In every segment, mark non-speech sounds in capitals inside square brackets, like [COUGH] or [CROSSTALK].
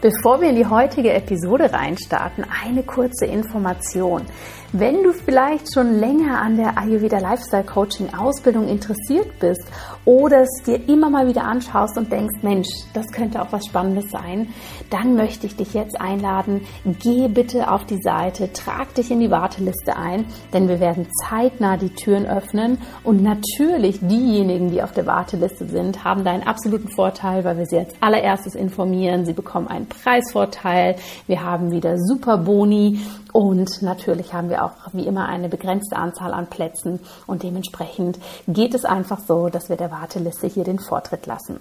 Bevor wir in die heutige Episode reinstarten, eine kurze Information. Wenn du vielleicht schon länger an der Ayurveda Lifestyle Coaching Ausbildung interessiert bist oder es dir immer mal wieder anschaust und denkst, Mensch, das könnte auch was Spannendes sein, dann möchte ich dich jetzt einladen, geh bitte auf die Seite, trag dich in die Warteliste ein, denn wir werden zeitnah die Türen öffnen. Und natürlich diejenigen, die auf der Warteliste sind, haben da einen absoluten Vorteil, weil wir sie als allererstes informieren, sie bekommen einen Preisvorteil, wir haben wieder super Boni und natürlich haben wir auch wie immer eine begrenzte Anzahl an Plätzen und dementsprechend geht es einfach so, dass wir der Warteliste hier den Vortritt lassen.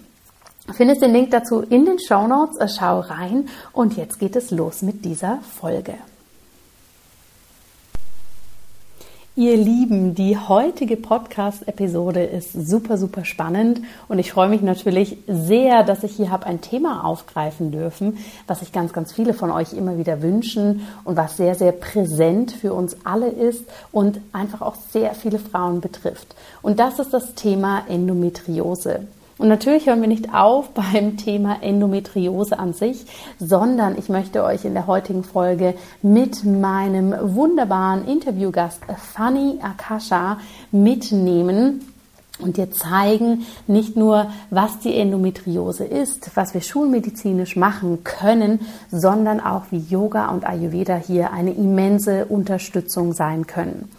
Findest den Link dazu in den Show Notes. Schau rein und jetzt geht es los mit dieser Folge. Ihr Lieben, die heutige Podcast-Episode ist super, super spannend und ich freue mich natürlich sehr, dass ich hier habe ein Thema aufgreifen dürfen, was sich ganz, ganz viele von euch immer wieder wünschen und was sehr, sehr präsent für uns alle ist und einfach auch sehr viele Frauen betrifft. Und das ist das Thema Endometriose. Und natürlich hören wir nicht auf [LAUGHS] beim Thema Endometriose an sich, sondern ich möchte euch in der heutigen Folge mit meinem wunderbaren Interviewgast Fanny Akasha mitnehmen und dir zeigen, nicht nur, was die Endometriose ist, was wir schulmedizinisch machen können, sondern auch, wie Yoga und Ayurveda hier eine immense Unterstützung sein können.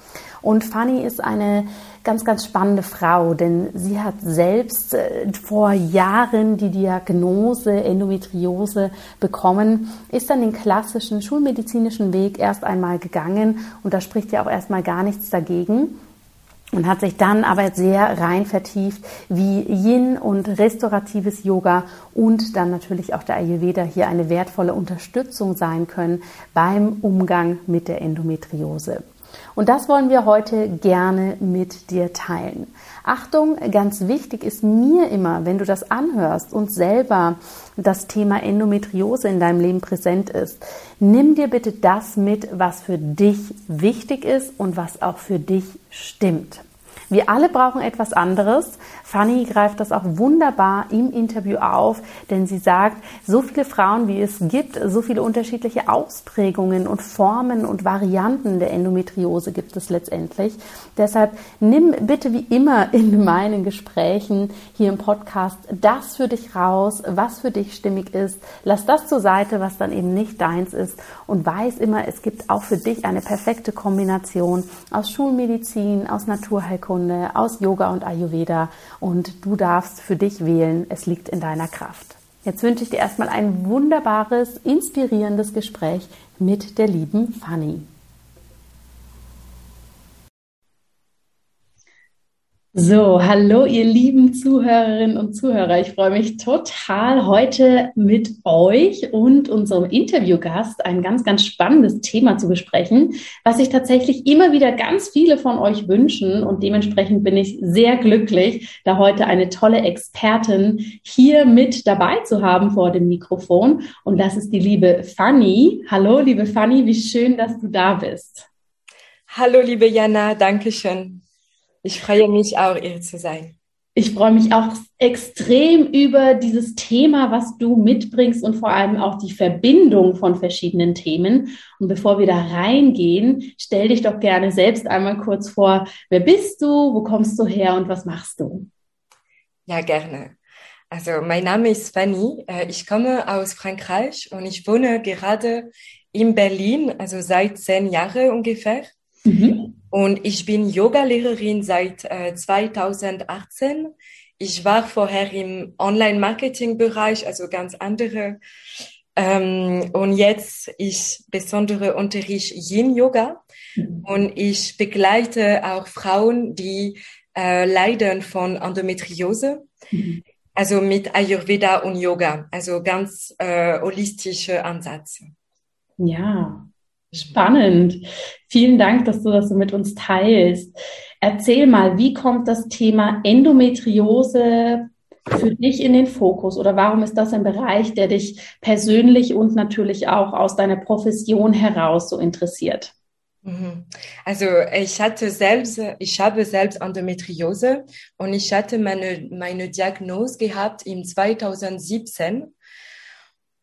Und Fanny ist eine ganz, ganz spannende Frau, denn sie hat selbst äh, vor Jahren die Diagnose Endometriose bekommen, ist dann den klassischen schulmedizinischen Weg erst einmal gegangen und da spricht ja auch erstmal gar nichts dagegen und hat sich dann aber sehr rein vertieft, wie Yin und restauratives Yoga und dann natürlich auch der Ayurveda hier eine wertvolle Unterstützung sein können beim Umgang mit der Endometriose. Und das wollen wir heute gerne mit dir teilen. Achtung, ganz wichtig ist mir immer, wenn du das anhörst und selber das Thema Endometriose in deinem Leben präsent ist, nimm dir bitte das mit, was für dich wichtig ist und was auch für dich stimmt. Wir alle brauchen etwas anderes. Fanny greift das auch wunderbar im Interview auf, denn sie sagt, so viele Frauen, wie es gibt, so viele unterschiedliche Ausprägungen und Formen und Varianten der Endometriose gibt es letztendlich. Deshalb nimm bitte wie immer in meinen Gesprächen hier im Podcast das für dich raus, was für dich stimmig ist. Lass das zur Seite, was dann eben nicht deins ist und weiß immer, es gibt auch für dich eine perfekte Kombination aus Schulmedizin, aus Naturheilkunde, Heilkunde, aus Yoga und Ayurveda und du darfst für dich wählen. Es liegt in deiner Kraft. Jetzt wünsche ich dir erstmal ein wunderbares, inspirierendes Gespräch mit der lieben Fanny. So, hallo ihr lieben Zuhörerinnen und Zuhörer. Ich freue mich total heute mit euch und unserem Interviewgast ein ganz, ganz spannendes Thema zu besprechen, was sich tatsächlich immer wieder ganz viele von euch wünschen. Und dementsprechend bin ich sehr glücklich, da heute eine tolle Expertin hier mit dabei zu haben vor dem Mikrofon. Und das ist die liebe Fanny. Hallo, liebe Fanny, wie schön, dass du da bist. Hallo, liebe Jana, danke schön. Ich freue mich auch, hier zu sein. Ich freue mich auch extrem über dieses Thema, was du mitbringst und vor allem auch die Verbindung von verschiedenen Themen. Und bevor wir da reingehen, stell dich doch gerne selbst einmal kurz vor. Wer bist du? Wo kommst du her und was machst du? Ja, gerne. Also, mein Name ist Fanny. Äh, ich komme aus Frankreich und ich wohne gerade in Berlin, also seit zehn Jahren ungefähr. Mhm. Und ich bin Yoga-Lehrerin seit äh, 2018. Ich war vorher im Online-Marketing-Bereich, also ganz andere. Ähm, und jetzt ich besondere unterrichte Yin-Yoga mhm. und ich begleite auch Frauen, die äh, leiden von Endometriose. Mhm. Also mit Ayurveda und Yoga, also ganz äh, holistische Ansätze. Ja, Spannend. Vielen Dank, dass du das so mit uns teilst. Erzähl mal, wie kommt das Thema Endometriose für dich in den Fokus oder warum ist das ein Bereich, der dich persönlich und natürlich auch aus deiner Profession heraus so interessiert? Mhm. Also ich hatte selbst, ich habe selbst Endometriose und ich hatte meine, meine Diagnose gehabt im 2017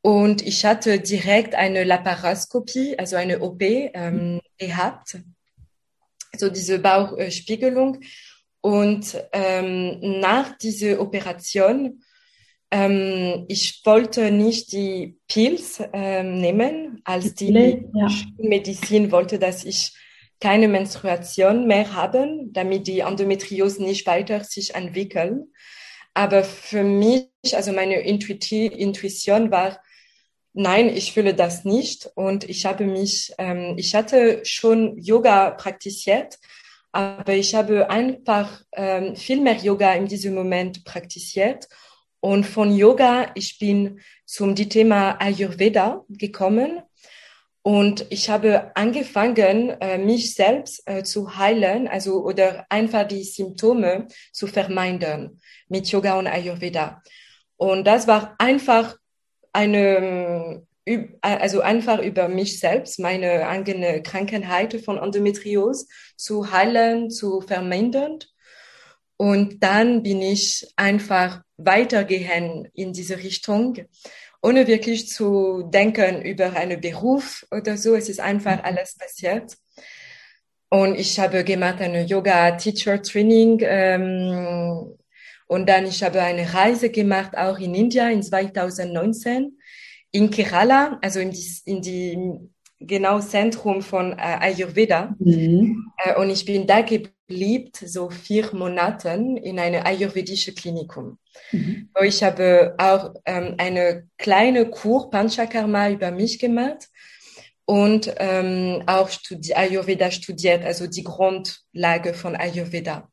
und ich hatte direkt eine Laparoskopie, also eine OP ähm, gehabt, so diese Bauchspiegelung. Und ähm, nach dieser Operation, ähm, ich wollte nicht die Pills ähm, nehmen, als die ja. Medizin wollte, dass ich keine Menstruation mehr haben, damit die Endometriose nicht weiter sich entwickeln. Aber für mich, also meine Intuition war, nein, ich fühle das nicht. Und ich habe mich, ähm, ich hatte schon Yoga praktiziert, aber ich habe einfach ähm, viel mehr Yoga in diesem Moment praktiziert. Und von Yoga, ich bin zum die Thema Ayurveda gekommen. Und ich habe angefangen, äh, mich selbst äh, zu heilen, also oder einfach die Symptome zu vermeiden mit Yoga und Ayurveda. Und das war einfach eine, also einfach über mich selbst, meine eigene Krankheit von Endometriose zu heilen, zu vermindern. Und dann bin ich einfach weitergehen in diese Richtung, ohne wirklich zu denken über einen Beruf oder so. Es ist einfach mhm. alles passiert. Und ich habe gemacht eine Yoga Teacher Training ähm, und dann ich habe eine Reise gemacht, auch in India in 2019, in Kerala, also in die, in die genau Zentrum von äh, Ayurveda. Mhm. Äh, und ich bin da geblieben, so vier Monaten in eine ayurvedische Klinikum. Mhm. Ich habe auch ähm, eine kleine Kur Panchakarma über mich gemacht und ähm, auch studi Ayurveda studiert, also die Grundlage von Ayurveda.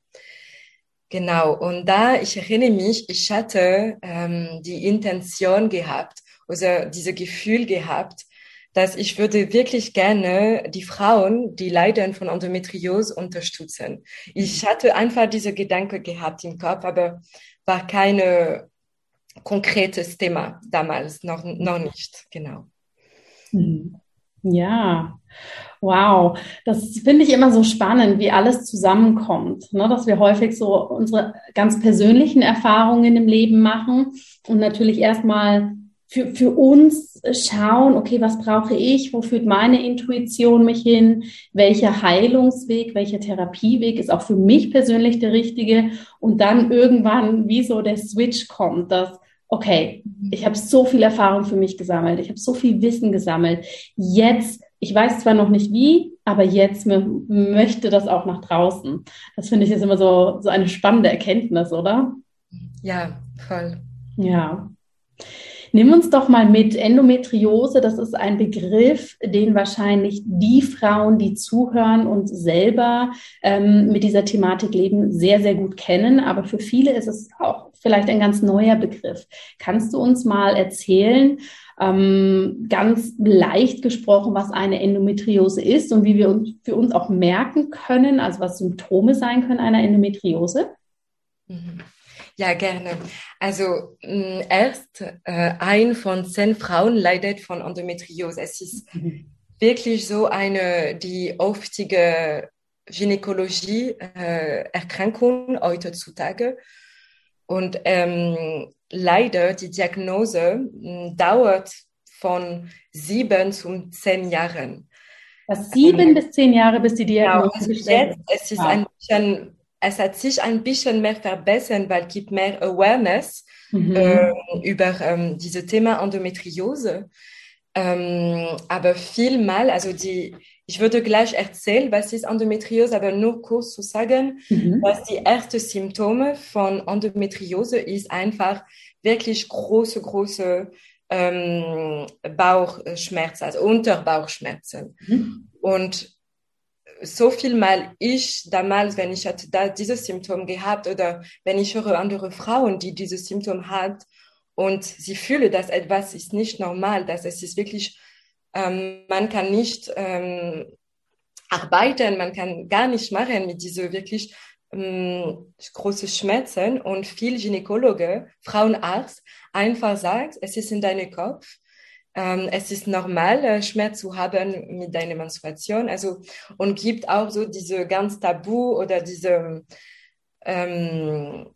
Genau, und da, ich erinnere mich, ich hatte ähm, die Intention gehabt, oder diese Gefühl gehabt, dass ich würde wirklich gerne die Frauen, die leiden von Endometriose, unterstützen. Ich hatte einfach diese Gedanke gehabt im Kopf, aber war keine konkretes Thema damals, noch, noch nicht, genau. Mhm. Ja, wow. Das finde ich immer so spannend, wie alles zusammenkommt. Ne? Dass wir häufig so unsere ganz persönlichen Erfahrungen im Leben machen und natürlich erstmal für, für uns schauen, okay, was brauche ich? Wo führt meine Intuition mich hin? Welcher Heilungsweg, welcher Therapieweg ist auch für mich persönlich der richtige? Und dann irgendwann, wie so der Switch kommt, dass okay, ich habe so viel Erfahrung für mich gesammelt, ich habe so viel Wissen gesammelt. Jetzt, ich weiß zwar noch nicht wie, aber jetzt möchte das auch nach draußen. Das finde ich jetzt immer so, so eine spannende Erkenntnis, oder? Ja, voll. Ja. Nimm uns doch mal mit. Endometriose, das ist ein Begriff, den wahrscheinlich die Frauen, die zuhören und selber ähm, mit dieser Thematik leben, sehr, sehr gut kennen. Aber für viele ist es auch vielleicht ein ganz neuer Begriff. Kannst du uns mal erzählen, ähm, ganz leicht gesprochen, was eine Endometriose ist und wie wir uns für uns auch merken können, also was Symptome sein können einer Endometriose? Mhm. Ja, gerne. Also mh, mm, erst äh, ein von zehn Frauen leidet von Endometriose. Es ist mhm. wirklich so eine die oftige Gynäkologie-Erkrankung äh, heutzutage. Und ähm, leider die Diagnose mh, mm, dauert von sieben zu zehn Jahren. Das sieben ähm, bis zehn Jahre, bis die Diagnose genau, also jetzt, Es ist ah. ein bisschen es hat sich ein bisschen mehr verbessert, weil es gibt mehr Awareness mhm. äh, über ähm, dieses Thema Endometriose. Ähm, aber vielmal, also die, ich würde gleich erzählen, was ist Endometriose, aber nur kurz zu sagen, mhm. dass die ersten Symptome von Endometriose ist einfach wirklich große, große ähm, Bauchschmerzen, also Unterbauchschmerzen. Mhm. Und so viel mal ich damals, wenn ich hatte da dieses Symptom gehabt oder wenn ich höre andere Frauen, die dieses Symptom hat und sie fühle, dass etwas ist nicht normal, dass es ist wirklich, ähm, man kann nicht ähm, arbeiten, man kann gar nicht machen mit dieser wirklich ähm, große Schmerzen und viel Gynäkologe, Frauenarzt, einfach sagt, es ist in deinem Kopf. Ähm, es ist normal, äh, Schmerz zu haben mit deiner Menstruation. Also, und gibt auch so diese ganz Tabu oder diese ähm,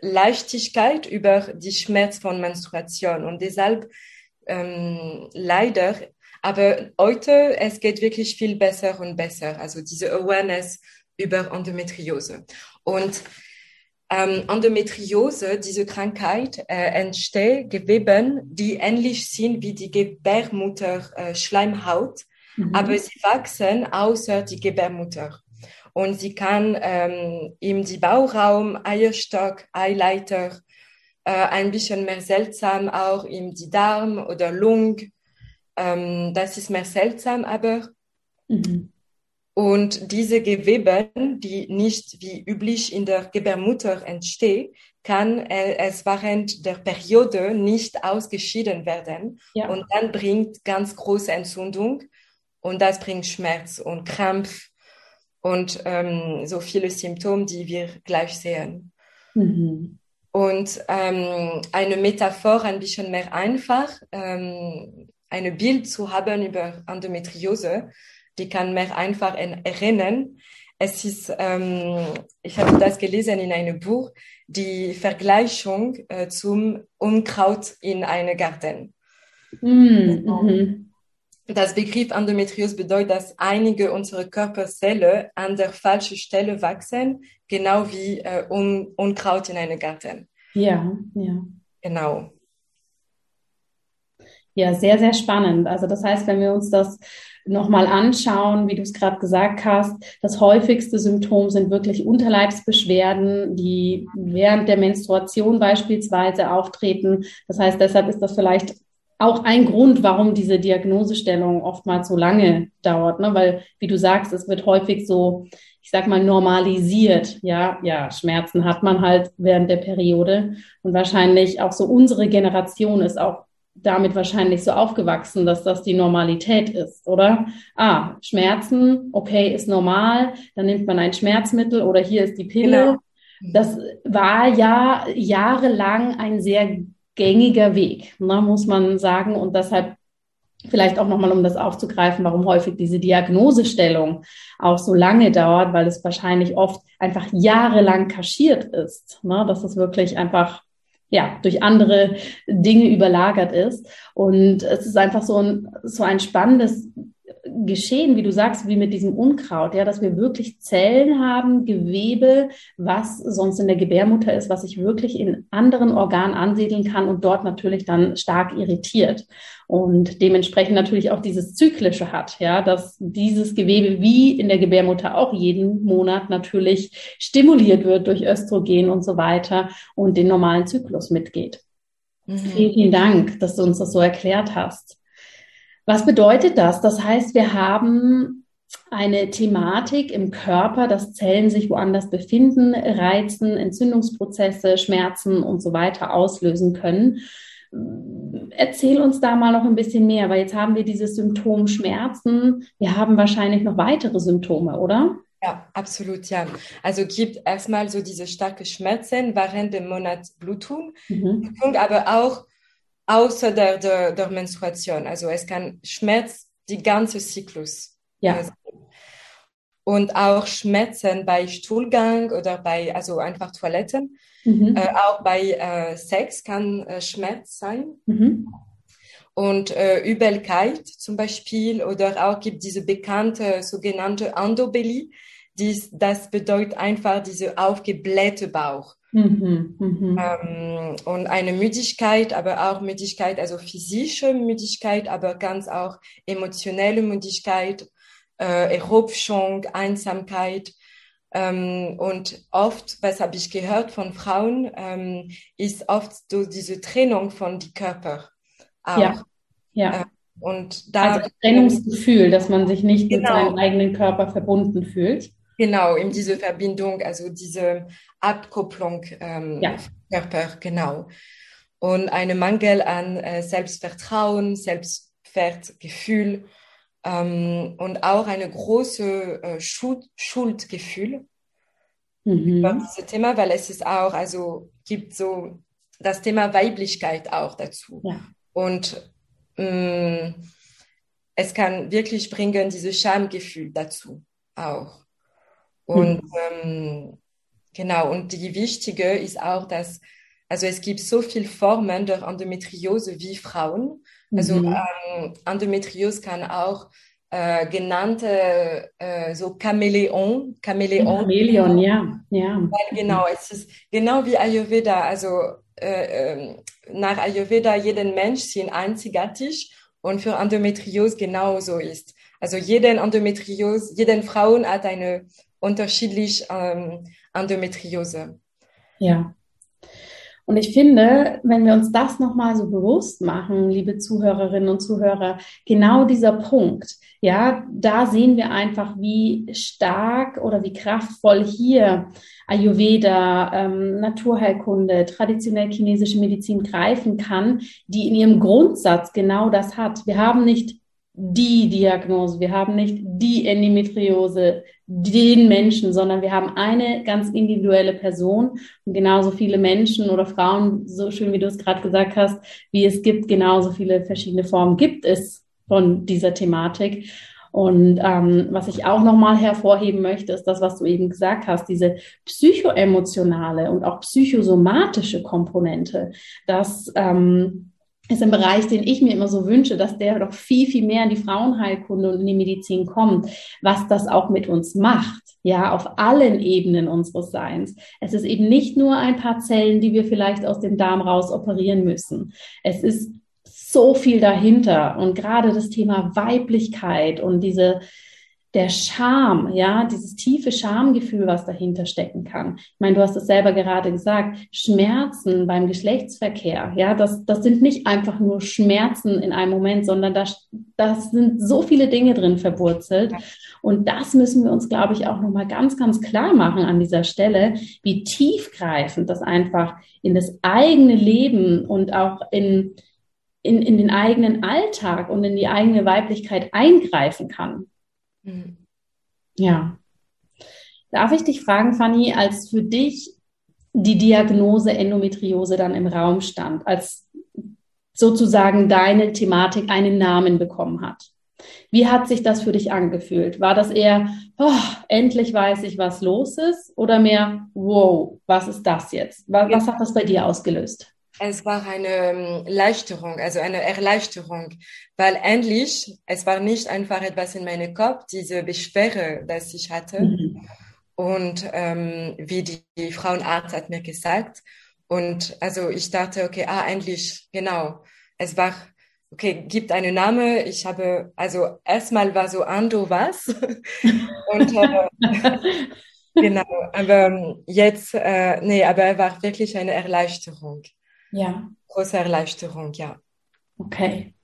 Leichtigkeit über die Schmerz von Menstruation. Und deshalb ähm, leider, aber heute, es geht wirklich viel besser und besser. Also diese Awareness über Endometriose. Und ähm, Endometriose, diese Krankheit, äh, entsteht Geweben, die ähnlich sind wie die Gebärmutter-Schleimhaut, äh, mhm. aber sie wachsen außer die Gebärmutter. Und sie kann ähm, im Bauraum, Eierstock, Eileiter, äh, ein bisschen mehr seltsam auch im die Darm oder Lung. Ähm, das ist mehr seltsam, aber mhm. Und diese Gewebe, die nicht wie üblich in der Gebärmutter entstehen, kann äh, es während der Periode nicht ausgeschieden werden. Ja. Und dann bringt ganz große Entzündung und das bringt Schmerz und Krampf und ähm, so viele Symptome, die wir gleich sehen. Mhm. Und ähm, eine Metaphor ein bisschen mehr einfach, ähm, ein Bild zu haben über Endometriose, die kann mehr einfach erinnern. Es ist, ähm, ich habe das gelesen in einem Buch, die Vergleichung äh, zum Unkraut in einem Garten. Mm -hmm. Das Begriff Endometriose bedeutet, dass einige unserer Körperzellen an der falschen Stelle wachsen, genau wie äh, Un Unkraut in einem Garten. Ja, ja. Genau. Ja, sehr, sehr spannend. Also das heißt, wenn wir uns das nochmal anschauen, wie du es gerade gesagt hast, das häufigste Symptom sind wirklich Unterleibsbeschwerden, die während der Menstruation beispielsweise auftreten. Das heißt, deshalb ist das vielleicht auch ein Grund, warum diese Diagnosestellung oftmals so lange dauert, ne? weil, wie du sagst, es wird häufig so, ich sag mal, normalisiert. Ja, ja, Schmerzen hat man halt während der Periode. Und wahrscheinlich auch so unsere Generation ist auch damit wahrscheinlich so aufgewachsen, dass das die Normalität ist, oder? Ah, Schmerzen, okay, ist normal, dann nimmt man ein Schmerzmittel oder hier ist die Pille. Genau. Das war ja jahrelang ein sehr gängiger Weg, ne, muss man sagen. Und deshalb vielleicht auch nochmal, um das aufzugreifen, warum häufig diese Diagnosestellung auch so lange dauert, weil es wahrscheinlich oft einfach jahrelang kaschiert ist. Ne, dass es wirklich einfach ja, durch andere Dinge überlagert ist. Und es ist einfach so ein, so ein spannendes geschehen, wie du sagst, wie mit diesem Unkraut, ja, dass wir wirklich Zellen haben, Gewebe, was sonst in der Gebärmutter ist, was sich wirklich in anderen Organen ansiedeln kann und dort natürlich dann stark irritiert und dementsprechend natürlich auch dieses Zyklische hat, ja, dass dieses Gewebe wie in der Gebärmutter auch jeden Monat natürlich stimuliert wird durch Östrogen und so weiter und den normalen Zyklus mitgeht. Mhm. Vielen, vielen Dank, dass du uns das so erklärt hast. Was bedeutet das? Das heißt, wir haben eine Thematik im Körper, dass Zellen sich woanders befinden, Reizen, Entzündungsprozesse, Schmerzen und so weiter auslösen können. Erzähl uns da mal noch ein bisschen mehr, weil jetzt haben wir dieses Symptom Schmerzen. Wir haben wahrscheinlich noch weitere Symptome, oder? Ja, absolut, ja. Also gibt erstmal so diese starke Schmerzen während dem Monat Blutung, mhm. aber auch außer der, der, der Menstruation. Also es kann Schmerz die ganze Zyklus. Ja. Äh, und auch Schmerzen bei Stuhlgang oder bei, also einfach Toiletten. Mhm. Äh, auch bei äh, Sex kann äh, Schmerz sein. Mhm. Und äh, Übelkeit zum Beispiel oder auch gibt diese bekannte sogenannte Endobelie. Dies, das bedeutet einfach diese aufgeblähte Bauch. Mhm, mhm, ähm, und eine Müdigkeit, aber auch Müdigkeit, also physische Müdigkeit, aber ganz auch emotionelle Müdigkeit, äh, Eruption, Einsamkeit. Ähm, und oft, was habe ich gehört von Frauen, ähm, ist oft so diese Trennung von die Körper. Auch. Ja. ja. Äh, und da, also Trennungsgefühl, dass man sich nicht genau. mit seinem eigenen Körper verbunden fühlt. Genau, in diese Verbindung, also diese Abkopplung ähm, ja. Körper, genau. Und einen Mangel an äh, Selbstvertrauen, Selbstwertgefühl ähm, und auch eine große äh, Schuld, Schuldgefühl. mhm. über dieses Thema, weil es ist auch, also gibt so das Thema Weiblichkeit auch dazu. Ja. Und mh, mm, es kann wirklich bringen, dieses Schamgefühl dazu auch. Und mhm. ähm, genau, und die wichtige ist auch, dass, also es gibt so viele Formen der Endometriose wie Frauen. Also mhm. ähm, Endometriose kann auch äh, genannte äh, so Chamäleon, Chamäleon. Chamäleon, ja, ja. Weil genau, es ist genau wie Ayurveda. Also äh, ähm, nach Ayurveda jeden Mensch sind einzigartig und für Endometriose genauso ist. Also jeden Endometriose, jeden Frauen hat eine unterschiedliche ähm, Endometriose. Ja. Und ich finde, wenn wir uns das nochmal so bewusst machen, liebe Zuhörerinnen und Zuhörer, genau dieser Punkt, ja, da sehen wir einfach, wie stark oder wie kraftvoll hier Ayurveda, ähm, Naturheilkunde, traditionell chinesische Medizin greifen kann, die in ihrem Grundsatz genau das hat. Wir haben nicht die Diagnose, wir haben nicht die Endometriose, den Menschen, sondern wir haben eine ganz individuelle Person und genauso viele Menschen oder Frauen, so schön wie du es gerade gesagt hast, wie es gibt, genauso viele verschiedene Formen gibt es von dieser Thematik. Und ähm, was ich auch nochmal hervorheben möchte, ist das, was du eben gesagt hast, diese psychoemotionale und auch psychosomatische Komponente, dass ähm, ist ein Bereich, den ich mir immer so wünsche, dass der doch viel, viel mehr in die Frauenheilkunde und in die Medizin kommt, was das auch mit uns macht, ja, auf allen Ebenen unseres Seins. Es ist eben nicht nur ein paar Zellen, die wir vielleicht aus dem Darm raus operieren müssen. Es ist so viel dahinter und gerade das Thema Weiblichkeit und diese der Scham, ja, dieses tiefe Schamgefühl, was dahinter stecken kann. Ich meine, du hast es selber gerade gesagt, Schmerzen beim Geschlechtsverkehr, ja, das, das sind nicht einfach nur Schmerzen in einem Moment, sondern da das sind so viele Dinge drin verwurzelt. Und das müssen wir uns, glaube ich, auch nochmal ganz, ganz klar machen an dieser Stelle, wie tiefgreifend das einfach in das eigene Leben und auch in, in, in den eigenen Alltag und in die eigene Weiblichkeit eingreifen kann. Ja. Darf ich dich fragen, Fanny, als für dich die Diagnose Endometriose dann im Raum stand, als sozusagen deine Thematik einen Namen bekommen hat? Wie hat sich das für dich angefühlt? War das eher, oh, endlich weiß ich, was los ist? Oder mehr, wow, was ist das jetzt? Was, was hat das bei dir ausgelöst? Es war eine ähm, Erleichterung, also eine Erleichterung, weil endlich, es war nicht einfach etwas in meinem Kopf, diese Beschwere, das ich hatte. Mhm. Und ähm, wie die, die Frauenarzt hat mir gesagt. Und also ich dachte, okay, ah, endlich, genau. Es war, okay, gibt einen Namen. Ich habe, also erstmal war so Ando was. [LAUGHS] Und äh, genau, aber ähm, jetzt, äh, nee, aber er war wirklich eine Erleichterung. Ja. Große Erleichterung, ja. Okay.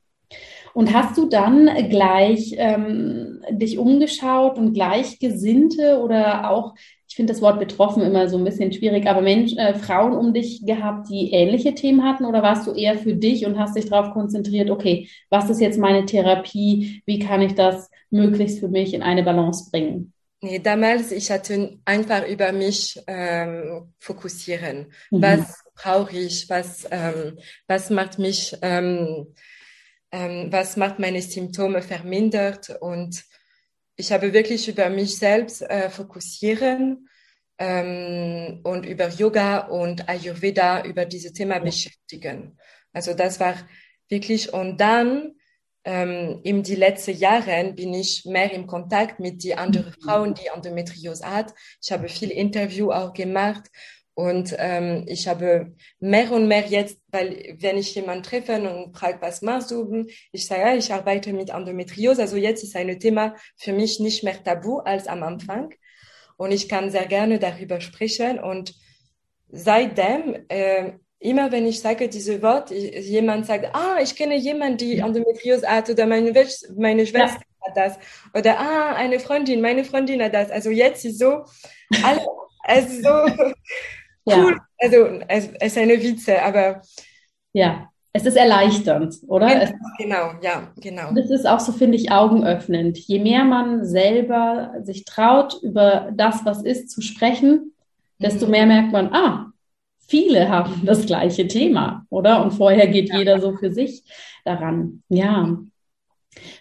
Und hast du dann gleich ähm, dich umgeschaut und Gleichgesinnte oder auch, ich finde das Wort betroffen immer so ein bisschen schwierig, aber Mensch, äh, Frauen um dich gehabt, die ähnliche Themen hatten oder warst du eher für dich und hast dich darauf konzentriert, okay, was ist jetzt meine Therapie, wie kann ich das möglichst für mich in eine Balance bringen? Nee, damals, ich hatte einfach über mich ähm, fokussieren. Mhm. Was brauche ich? Was, ähm, was macht mich, ähm, ähm, was macht meine Symptome vermindert? Und ich habe wirklich über mich selbst äh, fokussieren ähm, und über Yoga und Ayurveda über dieses Thema mhm. beschäftigen. Also das war wirklich, und dann ähm, in die letzten Jahre bin ich mehr im Kontakt mit den anderen mhm. Frauen, die Endometriose hat. Ich habe viele Interviews auch gemacht und ähm, ich habe mehr und mehr jetzt, weil wenn ich jemanden treffe und frage, was machst du? Ich sage, ja, ich arbeite mit Endometriose. Also jetzt ist ein Thema für mich nicht mehr tabu als am Anfang. Und ich kann sehr gerne darüber sprechen. Und seitdem äh, immer wenn ich sage diese Wort, jemand sagt, ah, ich kenne jemanden, die Endometriose hat oder meine, meine Schwester ja. hat das oder ah, eine Freundin, meine Freundin hat das. Also jetzt ist so, alle, [LAUGHS] also so cool. Ja. Also es, es ist eine Witze, aber ja. Es ist erleichternd, oder? Genau, genau ja, genau. Das ist auch so, finde ich, augenöffnend. Je mehr man selber sich traut, über das, was ist, zu sprechen, desto mehr merkt man, ah, viele haben das gleiche Thema, oder? Und vorher geht ja. jeder so für sich daran. Ja.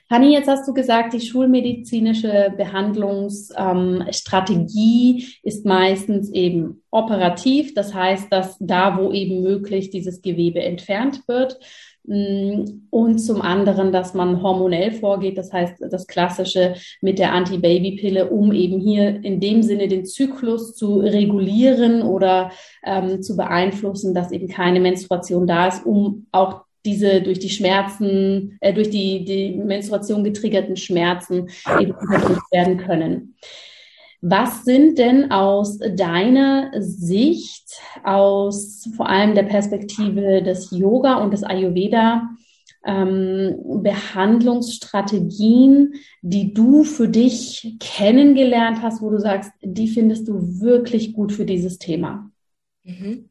Fanny, jetzt hast du gesagt, die schulmedizinische Behandlungsstrategie ähm, ist meistens eben operativ. Das heißt, dass da, wo eben möglich dieses Gewebe entfernt wird. Mm, und zum anderen, dass man hormonell vorgeht, das heißt das Klassische mit der Anti-Baby-Pille, um eben hier in dem Sinne den Zyklus zu regulieren oder ähm, zu beeinflussen, dass eben keine Menstruation da ist, um auch diese durch die Schmerzen, äh, durch die, die Menstruation getriggerten Schmerzen eben unterdrückt werden können. Was sind denn aus deiner Sicht, aus vor allem der Perspektive des Yoga und des Ayurveda, ähm, Behandlungsstrategien, die du für dich kennengelernt hast, wo du sagst, die findest du wirklich gut für dieses Thema? Mhm.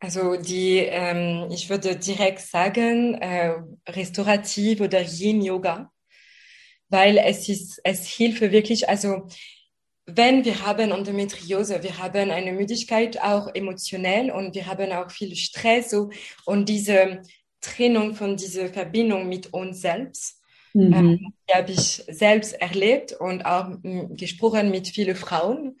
Also die, ähm, ich würde direkt sagen, äh, restaurativ oder Yin-Yoga, weil es ist, es hilft wirklich, also wenn wir haben Endometriose, wir haben eine Müdigkeit auch emotionell und wir haben auch viel Stress so, und diese Trennung von dieser Verbindung mit uns selbst, mhm. ähm, die habe ich selbst erlebt und auch m, gesprochen mit vielen Frauen.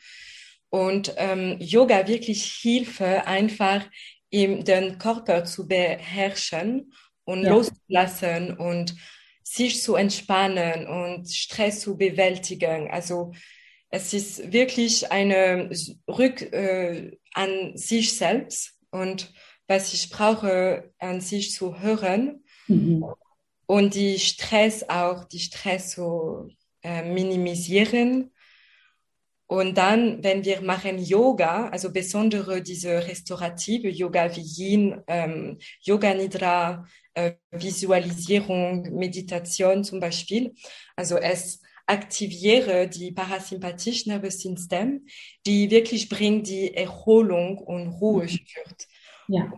Und ähm, Yoga wirklich Hilfe, einfach im, den Körper zu beherrschen und ja. loszulassen und sich zu entspannen und Stress zu bewältigen. Also es ist wirklich eine Rück äh, an sich selbst und was ich brauche, an sich zu hören mhm. und die Stress auch, die Stress zu äh, minimisieren. Und dann, wenn wir machen Yoga, also besondere diese restaurative Yoga wie Yin, ähm, Yoga Nidra, äh, Visualisierung, Meditation zum Beispiel. Also es aktiviere die parasympathische Nervensystem, die wirklich bringt die Erholung und Ruhe mhm. führt. Ja.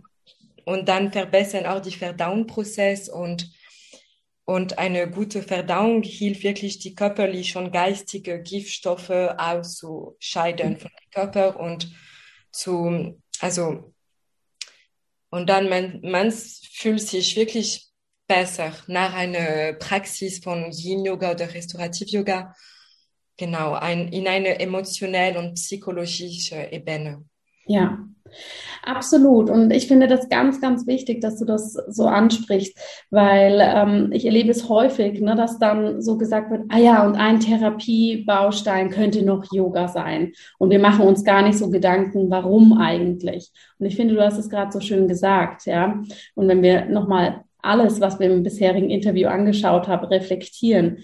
Und dann verbessern auch die Verdauungsprozess und und eine gute Verdauung hilft wirklich, die körperliche und geistige Giftstoffe auszuscheiden von dem Körper und zu, also, und dann man, man fühlt sich wirklich besser nach einer Praxis von Yin-Yoga oder Restaurativ-Yoga, genau, ein, in eine emotionelle und psychologische Ebene. Ja, absolut. Und ich finde das ganz, ganz wichtig, dass du das so ansprichst, weil ähm, ich erlebe es häufig, ne, dass dann so gesagt wird, ah ja, und ein Therapiebaustein könnte noch Yoga sein. Und wir machen uns gar nicht so Gedanken, warum eigentlich. Und ich finde, du hast es gerade so schön gesagt, ja. Und wenn wir nochmal alles, was wir im bisherigen Interview angeschaut haben, reflektieren.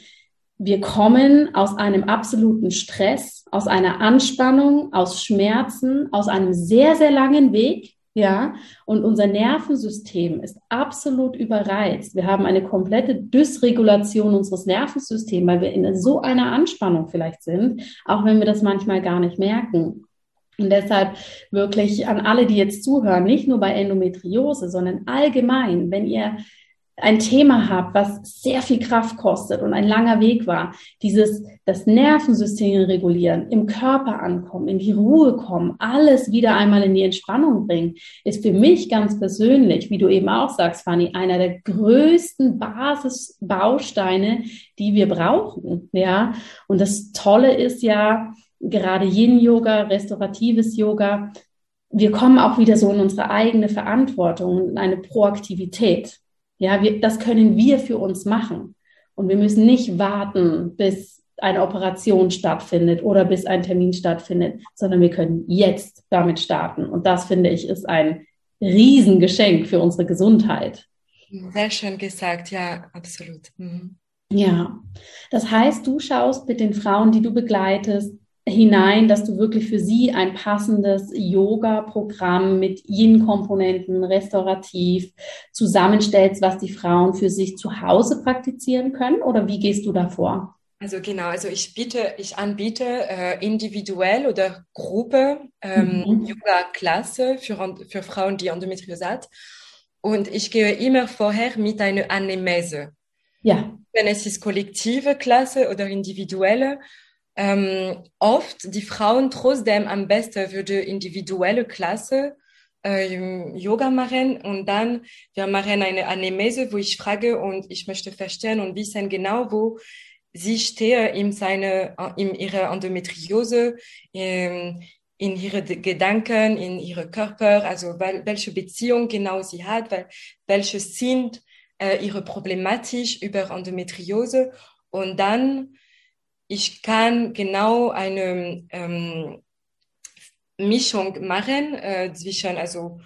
Wir kommen aus einem absoluten Stress, aus einer Anspannung, aus Schmerzen, aus einem sehr, sehr langen Weg. Ja, und unser Nervensystem ist absolut überreizt. Wir haben eine komplette Dysregulation unseres Nervensystems, weil wir in so einer Anspannung vielleicht sind, auch wenn wir das manchmal gar nicht merken. Und deshalb wirklich an alle, die jetzt zuhören, nicht nur bei Endometriose, sondern allgemein, wenn ihr ein Thema habt, was sehr viel Kraft kostet und ein langer Weg war, dieses, das Nervensystem regulieren, im Körper ankommen, in die Ruhe kommen, alles wieder einmal in die Entspannung bringen, ist für mich ganz persönlich, wie du eben auch sagst, Fanny, einer der größten Basisbausteine, die wir brauchen, ja. Und das Tolle ist ja, gerade Yin-Yoga, restauratives Yoga, wir kommen auch wieder so in unsere eigene Verantwortung, in eine Proaktivität. Ja, wir, das können wir für uns machen. Und wir müssen nicht warten, bis eine Operation stattfindet oder bis ein Termin stattfindet, sondern wir können jetzt damit starten. Und das finde ich ist ein Riesengeschenk für unsere Gesundheit. Sehr schön gesagt, ja, absolut. Mhm. Ja, das heißt, du schaust mit den Frauen, die du begleitest, hinein, dass du wirklich für sie ein passendes Yoga-Programm mit Yin-Komponenten restaurativ zusammenstellst, was die Frauen für sich zu Hause praktizieren können? Oder wie gehst du davor? Also genau, also ich biete, ich anbiete äh, individuell oder Gruppe ähm, mhm. Yoga-Klasse für, für Frauen, die Endometriose hat. Und ich gehe immer vorher mit einer Anamnese. Ja. Wenn es ist kollektive Klasse oder individuelle, ähm, oft die Frauen trotzdem am besten würde individuelle Klasse äh, Yoga machen. Und dann wir machen eine Anamnese, wo ich frage und ich möchte verstehen und wissen genau, wo sie stehe in seine in ihrer Endometriose, in, in ihre Gedanken, in ihre Körper, also wel, welche Beziehung genau sie hat, wel, welche sind äh, ihre Problematik über Endometriose. Und dann ich kann genau eine ähm, Mischung machen äh, zwischen also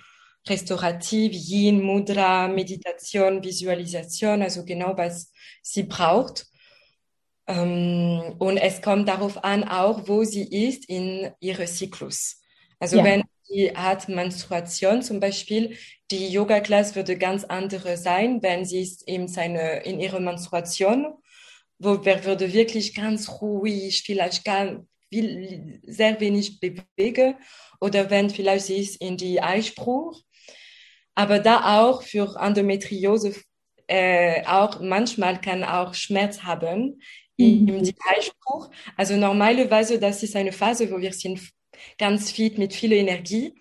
restaurativ, Yin, Mudra, Meditation, Visualisation, also genau was sie braucht. Ähm, und es kommt darauf an, auch wo sie ist in ihrem Zyklus. Also ja. wenn sie hat Menstruation zum Beispiel, die Yoga-Klasse würde ganz andere sein, wenn sie ist in, seine, in ihrer Menstruation, wo wir würde wirklich ganz ruhig, vielleicht ganz viel, sehr wenig bewege oder wenn vielleicht sie ist in die Eispruch. Aber da auch für Endometriose äh, auch manchmal kann auch Schmerz haben mhm. im Detailspruch. Also normalerweise, das ist eine Phase, wo wir sind ganz fit mit viel Energie.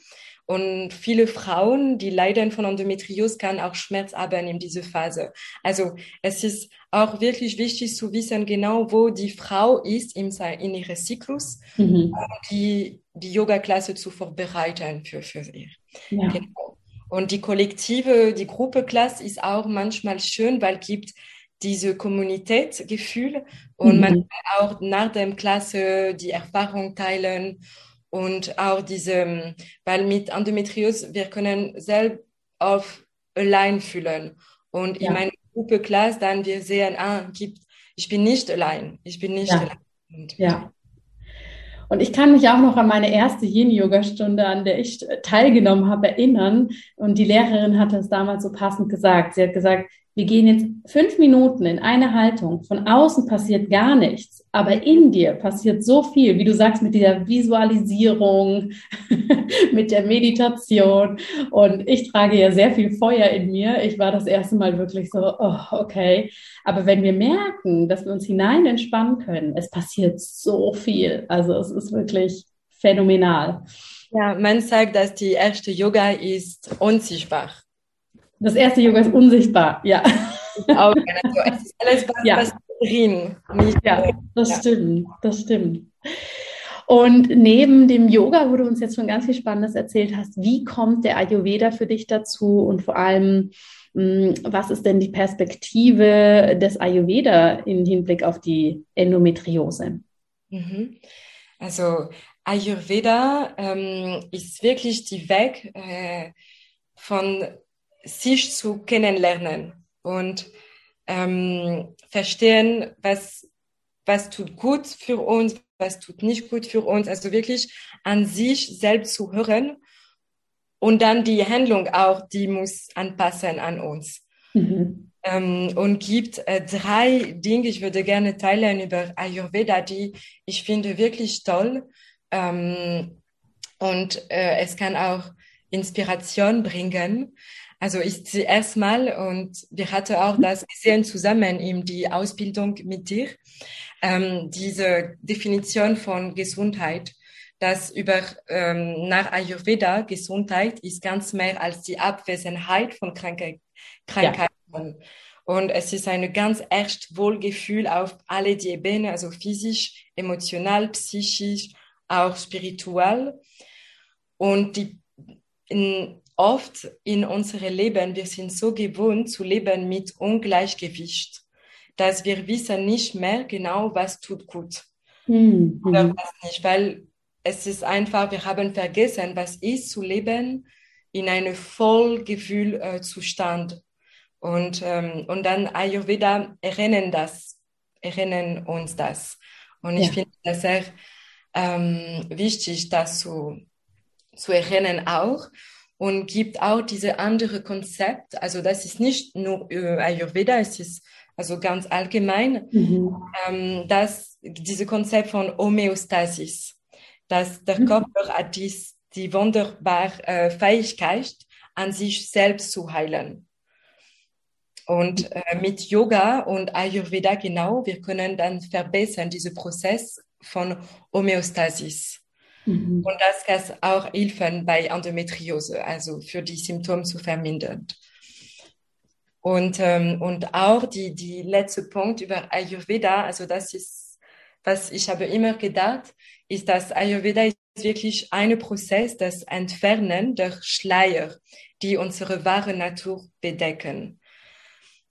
Und viele Frauen, die leiden von Endometriose, kann auch Schmerz haben in dieser Phase. Also es ist auch wirklich wichtig zu wissen, genau wo die Frau ist in, in ihrem Zyklus, mhm. die, die Yoga-Klasse zu vorbereiten für, für sie. Ja. Genau. Und die kollektive, die Gruppeklasse ist auch manchmal schön, weil es gibt diese Kommunitätsgefühl und mhm. man kann auch nach der Klasse die Erfahrung teilen und auch diese, weil mit Endometriose, wir können selbst auf allein fühlen. Und ja. in meiner Gruppe Klasse dann wir sehen, ah, gibt, ich bin nicht allein. Ich bin nicht ja. allein. Und, ja. Und ich kann mich auch noch an meine erste Yin-Yoga-Stunde, an der ich teilgenommen habe, erinnern. Und die Lehrerin hatte es damals so passend gesagt. Sie hat gesagt, wir gehen jetzt fünf Minuten in eine Haltung. Von außen passiert gar nichts, aber in dir passiert so viel, wie du sagst, mit dieser Visualisierung, [LAUGHS] mit der Meditation. Und ich trage ja sehr viel Feuer in mir. Ich war das erste Mal wirklich so, oh, okay. Aber wenn wir merken, dass wir uns hinein entspannen können, es passiert so viel. Also es ist wirklich phänomenal. Ja, man sagt, dass die erste Yoga ist unsichtbar. Das erste Yoga ist unsichtbar, ja. [LAUGHS] Auch, also es ist alles was, ja. was Nicht ja, das stimmt, das stimmt. Und neben dem Yoga, wo du uns jetzt schon ganz viel Spannendes erzählt hast, wie kommt der Ayurveda für dich dazu und vor allem, hm, was ist denn die Perspektive des Ayurveda im Hinblick auf die Endometriose? Mhm. Also Ayurveda ähm, ist wirklich die Weg äh, von sich zu kennenlernen und ähm, verstehen, was, was tut gut für uns, was tut nicht gut für uns. Also wirklich an sich selbst zu hören und dann die Handlung auch, die muss anpassen an uns. Mhm. Ähm, und gibt äh, drei Dinge, ich würde gerne teilen über Ayurveda, die ich finde wirklich toll. Ähm, und äh, es kann auch Inspiration bringen. Also ich zuerst mal und wir hatten auch das gesehen zusammen in die Ausbildung mit dir, ähm, diese Definition von Gesundheit, dass über ähm, nach Ayurveda Gesundheit ist ganz mehr als die Abwesenheit von Krankheit, Krankheiten. Ja. Und es ist ein ganz echt Wohlgefühl auf alle die Ebenen, also physisch, emotional, psychisch, auch spirituell. Und die in, oft in unserem Leben, wir sind so gewohnt zu leben mit Ungleichgewicht, dass wir wissen nicht mehr genau, was tut gut mhm. oder was nicht, weil es ist einfach, wir haben vergessen, was ist zu leben in einem Vollgefühlzustand. Äh, und, ähm, und dann Ayurveda erinnern das, erinnern uns das. Und ich ja. finde das sehr ähm, wichtig, das zu, zu erinnern auch und gibt auch diese andere Konzept. Also das ist nicht nur äh, Ayurveda, es ist also ganz allgemein, mhm. ähm, dass diese Konzept von Homöostasis, dass der mhm. Körper hat dies, die wunderbare äh, Fähigkeit, an sich selbst zu heilen. Und äh, mit Yoga und Ayurveda genau, wir können dann verbessern diesen Prozess von Homöostasis. Mhm. Und das kann auch helfen bei Endometriose, also für die Symptome zu vermindern. Und, ähm, und auch die, die letzte Punkt über Ayurveda, also das ist, was ich habe immer gedacht, ist, dass Ayurveda ist wirklich ein Prozess des Entfernen der Schleier, die unsere wahre Natur bedecken.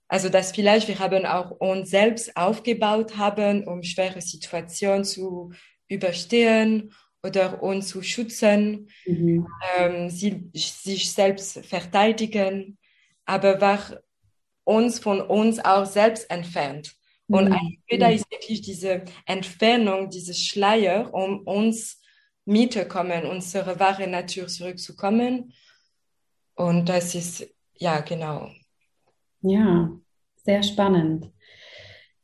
Also dass vielleicht wir haben auch uns selbst aufgebaut haben, um schwere Situationen zu überstehen oder uns zu schützen, mhm. ähm, sie, sich selbst verteidigen, aber war uns von uns auch selbst entfernt. Und mhm. Ayurveda ist wirklich diese Entfernung, diese Schleier, um uns mitzukommen, unsere wahre Natur zurückzukommen. Und das ist, ja, genau. Ja, sehr spannend.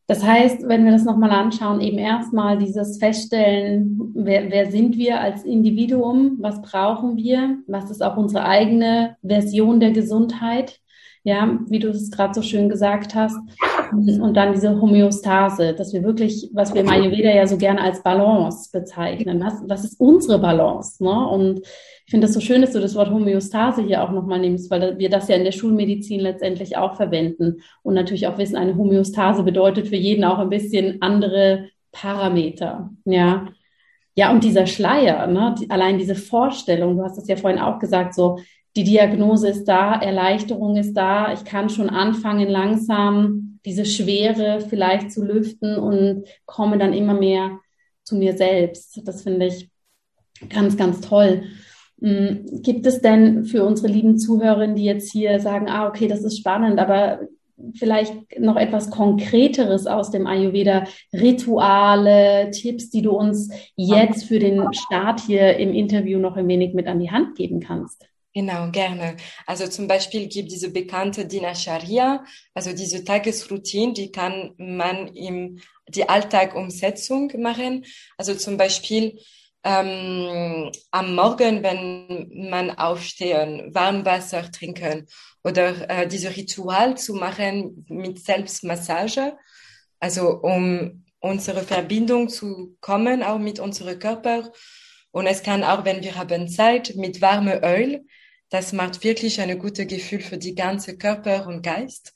Das heißt, wenn wir das nochmal anschauen, eben erstmal dieses Feststellen, wer, wer sind wir als Individuum, was brauchen wir, was ist auch unsere eigene Version der Gesundheit, ja, wie du es gerade so schön gesagt hast. Und dann diese Homöostase, dass wir wirklich, was wir im Ayurveda ja so gerne als Balance bezeichnen. Was, was ist unsere Balance? Ne? Und ich finde das so schön, dass du das Wort Homöostase hier auch nochmal nimmst, weil wir das ja in der Schulmedizin letztendlich auch verwenden und natürlich auch wissen, eine Homöostase bedeutet für jeden auch ein bisschen andere Parameter. Ja. Ja, und dieser Schleier, ne, allein diese Vorstellung, du hast es ja vorhin auch gesagt, so, die Diagnose ist da, Erleichterung ist da, ich kann schon anfangen, langsam diese Schwere vielleicht zu lüften und komme dann immer mehr zu mir selbst. Das finde ich ganz, ganz toll. Hm, gibt es denn für unsere lieben Zuhörerinnen, die jetzt hier sagen, ah, okay, das ist spannend, aber vielleicht noch etwas Konkreteres aus dem Ayurveda, Rituale, Tipps, die du uns jetzt für den Start hier im Interview noch ein wenig mit an die Hand geben kannst? Genau, gerne. Also zum Beispiel gibt diese bekannte Dinasharia, also diese Tagesroutine, die kann man im die Alltagumsetzung machen. Also zum Beispiel ähm, am Morgen, wenn man aufstehen, Warmwasser trinken oder äh, diese Ritual zu machen mit Selbstmassage, also um unsere Verbindung zu kommen, auch mit unserem Körper. Und es kann auch, wenn wir haben Zeit, mit warmem Öl. Das macht wirklich ein gutes Gefühl für die ganze Körper und Geist.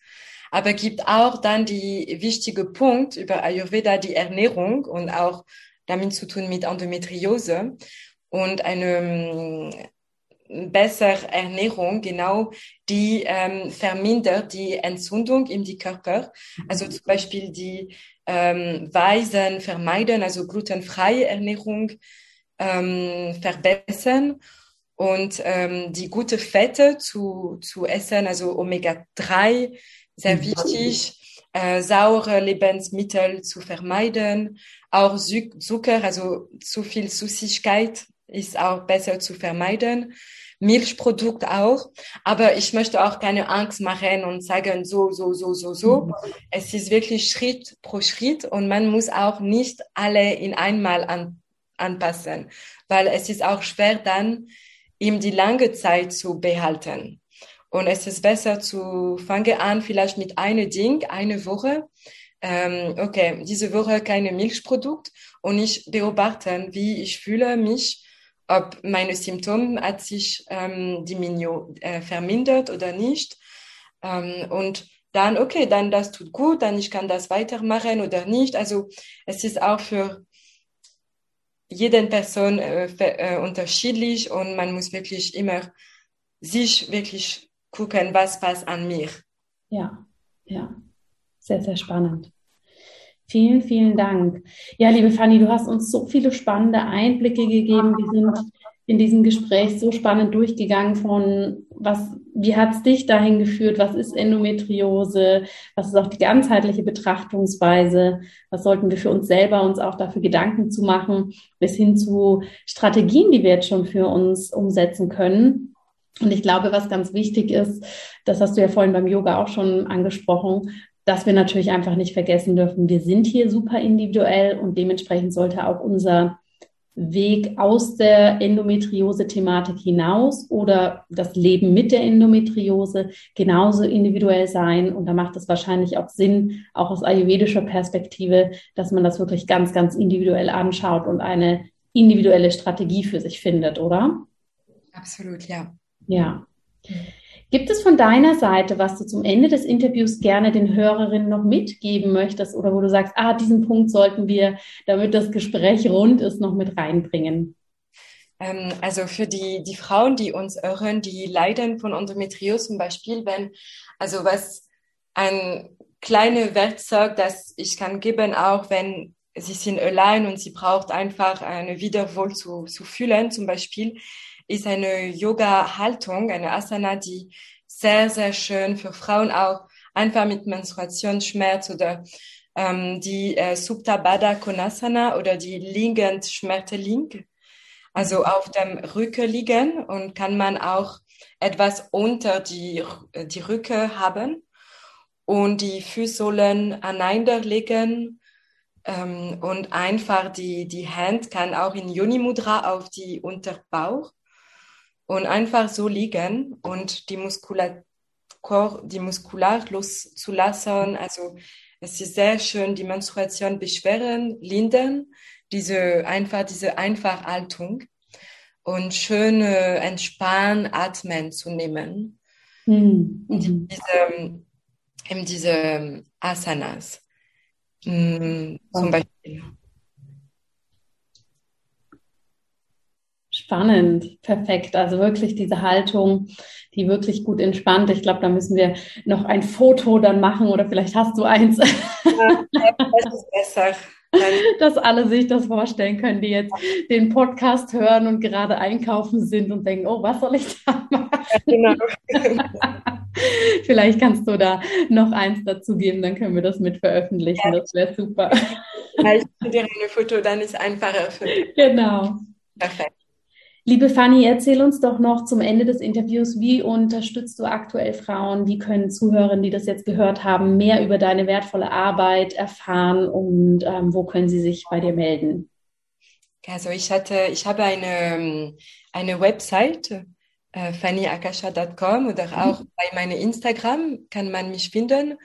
Aber gibt auch dann die wichtige Punkt über Ayurveda, die Ernährung und auch damit zu tun mit Endometriose und eine ähm, bessere Ernährung, genau, die ähm, vermindert die Entzündung in die Körper. Also zum Beispiel die ähm, Weisen vermeiden, also glutenfreie Ernährung ähm, verbessern und ähm, die gute Fette zu, zu essen, also Omega-3, sehr mhm. wichtig äh, saure Lebensmittel zu vermeiden. Auch Zucker, also zu viel Süßigkeit ist auch besser zu vermeiden. Milchprodukt auch. Aber ich möchte auch keine Angst machen und sagen so, so, so, so, so. Mhm. Es ist wirklich Schritt pro Schritt und man muss auch nicht alle in einmal an, anpassen, weil es ist auch schwer dann, ihm die lange Zeit zu behalten. Und es ist besser zu fangen an, vielleicht mit einem Ding, eine Woche. Ähm, okay, diese Woche keine Milchprodukt und ich beobachte, wie ich fühle mich, ob meine Symptome hat sich ähm, diminu äh, vermindert oder nicht. Ähm, und dann, okay, dann das tut gut, dann ich kann das weitermachen oder nicht. Also es ist auch für jede Person äh, äh, unterschiedlich und man muss wirklich immer sich wirklich gucken, was passt an mir. Ja, ja, sehr, sehr spannend. Vielen, vielen Dank. Ja, liebe Fanny, du hast uns so viele spannende Einblicke gegeben. Wir sind in diesem Gespräch so spannend durchgegangen von was, wie hat es dich dahin geführt? Was ist Endometriose? Was ist auch die ganzheitliche Betrachtungsweise? Was sollten wir für uns selber uns auch dafür Gedanken zu machen? Bis hin zu Strategien, die wir jetzt schon für uns umsetzen können. Und ich glaube, was ganz wichtig ist, das hast du ja vorhin beim Yoga auch schon angesprochen, dass wir natürlich einfach nicht vergessen dürfen, wir sind hier super individuell und dementsprechend sollte auch unser Weg aus der Endometriose-Thematik hinaus oder das Leben mit der Endometriose genauso individuell sein. Und da macht es wahrscheinlich auch Sinn, auch aus ayurvedischer Perspektive, dass man das wirklich ganz, ganz individuell anschaut und eine individuelle Strategie für sich findet, oder? Absolut, ja. Ja. Gibt es von deiner Seite, was du zum Ende des Interviews gerne den Hörerinnen noch mitgeben möchtest oder wo du sagst, ah, diesen Punkt sollten wir, damit das Gespräch rund ist, noch mit reinbringen? Ähm, also für die, die Frauen, die uns hören, die leiden von Endometriose zum Beispiel, wenn, also was ein kleines Werkzeug, das ich kann geben, auch wenn sie sind allein und sie braucht einfach eine Wiederwohl zu, zu fühlen, zum Beispiel, ist eine Yoga-Haltung, eine Asana, die sehr, sehr schön für Frauen auch einfach mit Menstruationsschmerz oder ähm, die äh, Supta Baddha Konasana oder die liegend Schmetterling, also auf dem Rücken liegen und kann man auch etwas unter die, die Rücke haben und die Fußsohlen aneinander legen ähm, und einfach die, die Hand kann auch in Yoni Mudra auf die Unterbauch und einfach so liegen und die Muskulatur, die Muskular loszulassen. Also es ist sehr schön, die Menstruation beschweren, lindern, diese einfach, diese Einfachhaltung und schön äh, entspannen, atmen zu nehmen. Mhm. In diese, in diese Asanas. Mhm, zum Beispiel. Spannend, perfekt. Also wirklich diese Haltung, die wirklich gut entspannt. Ich glaube, da müssen wir noch ein Foto dann machen oder vielleicht hast du eins. Ja, das ist besser. [LAUGHS] Dass alle sich das vorstellen können, die jetzt den Podcast hören und gerade einkaufen sind und denken, oh, was soll ich da [LAUGHS] machen? Ja, genau. [LAUGHS] Vielleicht kannst du da noch eins dazu geben, dann können wir das mit veröffentlichen. Ja. Das wäre super. Ich dir ein Foto, dann ist einfacher für dich. Genau. Perfekt. Liebe Fanny, erzähl uns doch noch zum Ende des Interviews, wie unterstützt du aktuell Frauen? Wie können Zuhörer, die das jetzt gehört haben, mehr über deine wertvolle Arbeit erfahren und ähm, wo können sie sich bei dir melden? Also ich hatte, ich habe eine, eine Website, äh, fannyakasha.com oder mhm. auch bei meinem Instagram kann man mich finden.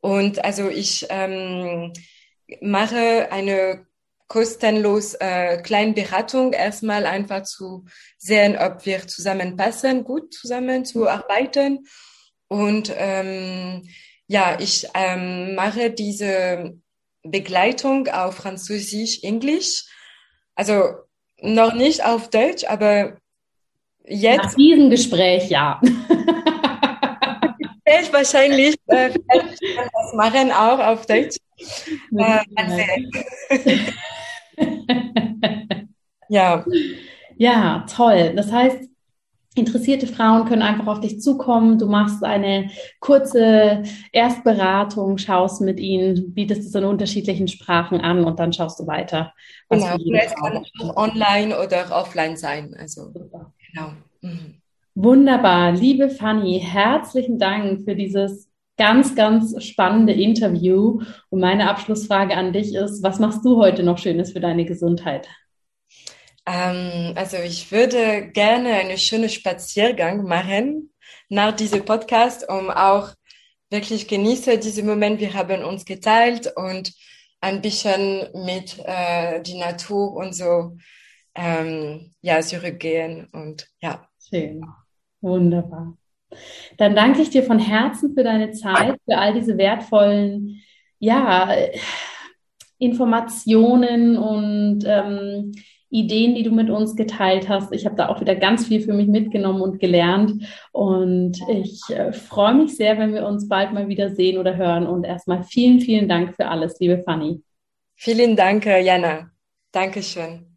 Und also ich ähm, mache eine kostenlos äh, kleine Beratung erstmal einfach zu sehen, ob wir zusammenpassen, gut zusammen zu arbeiten. Und ähm, ja, ich ähm, mache diese Begleitung auf Französisch, Englisch. Also noch nicht auf Deutsch, aber jetzt. Nach diesem Gespräch, ja. [LAUGHS] wahrscheinlich äh, das machen auch auf Deutsch. [LAUGHS] Äh, [LAUGHS] [LAUGHS] ja. Ja, toll. Das heißt, interessierte Frauen können einfach auf dich zukommen. Du machst eine kurze Erstberatung, schaust mit ihnen, bietest es in unterschiedlichen Sprachen an und dann schaust du weiter. Genau, es kann auch online oder offline sein. Also, Super. genau. Mhm. Wunderbar. Liebe Fanny, herzlichen Dank für dieses ganz, ganz spannende Interview. Und meine Abschlussfrage an dich ist, was machst du heute noch Schönes für deine Gesundheit? Ähm, also ich würde gerne einen schönen Spaziergang machen nach diesem Podcast, um auch wirklich genieße diesen Moment. Wir haben uns geteilt und ein bisschen mit äh, die Natur und so ähm, ja zurückgehen und ja. Schön, wunderbar. Dann danke ich dir von Herzen für deine Zeit, für all diese wertvollen, ja, Informationen und ähm, Ideen, die du mit uns geteilt hast. Ich habe da auch wieder ganz viel für mich mitgenommen und gelernt. Und ich äh, freue mich sehr, wenn wir uns bald mal wieder sehen oder hören. Und erstmal vielen, vielen Dank für alles, liebe Fanny. Vielen Dank, Jana. Dankeschön.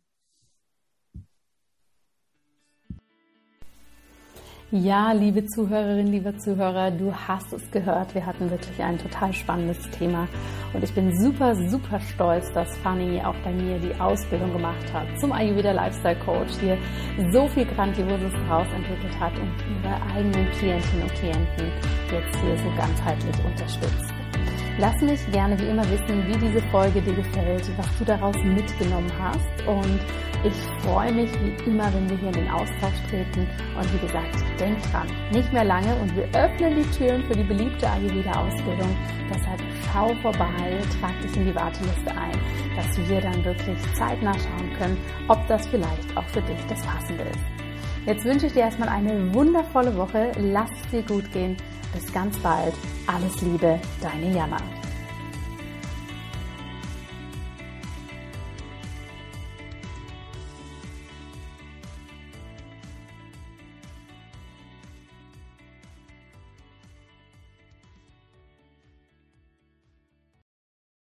Ja, liebe Zuhörerinnen, liebe Zuhörer, du hast es gehört. Wir hatten wirklich ein total spannendes Thema. Und ich bin super, super stolz, dass Fanny auch bei mir die Ausbildung gemacht hat zum Ayurveda Lifestyle Coach, hier so viel Grandioses daraus entwickelt hat und ihre eigenen Klientinnen und Klienten jetzt hier so ganzheitlich unterstützt. Lass mich gerne wie immer wissen, wie diese Folge dir gefällt, was du daraus mitgenommen hast und Ich freue mich wie immer, wenn wir hier in den Austausch treten. Und wie gesagt, denk dran, nicht mehr lange und wir öffnen die Türen für die beliebte Ayurveda-Ausbildung. Deshalb schau vorbei, trag dich in die Warteliste ein, dass wir dann wirklich zeitnah schauen können, ob das vielleicht auch für dich das Passende ist. Jetzt wünsche ich dir erstmal eine wundervolle Woche. Lass es dir gut gehen. Bis ganz bald. Alles Liebe, deine Jana.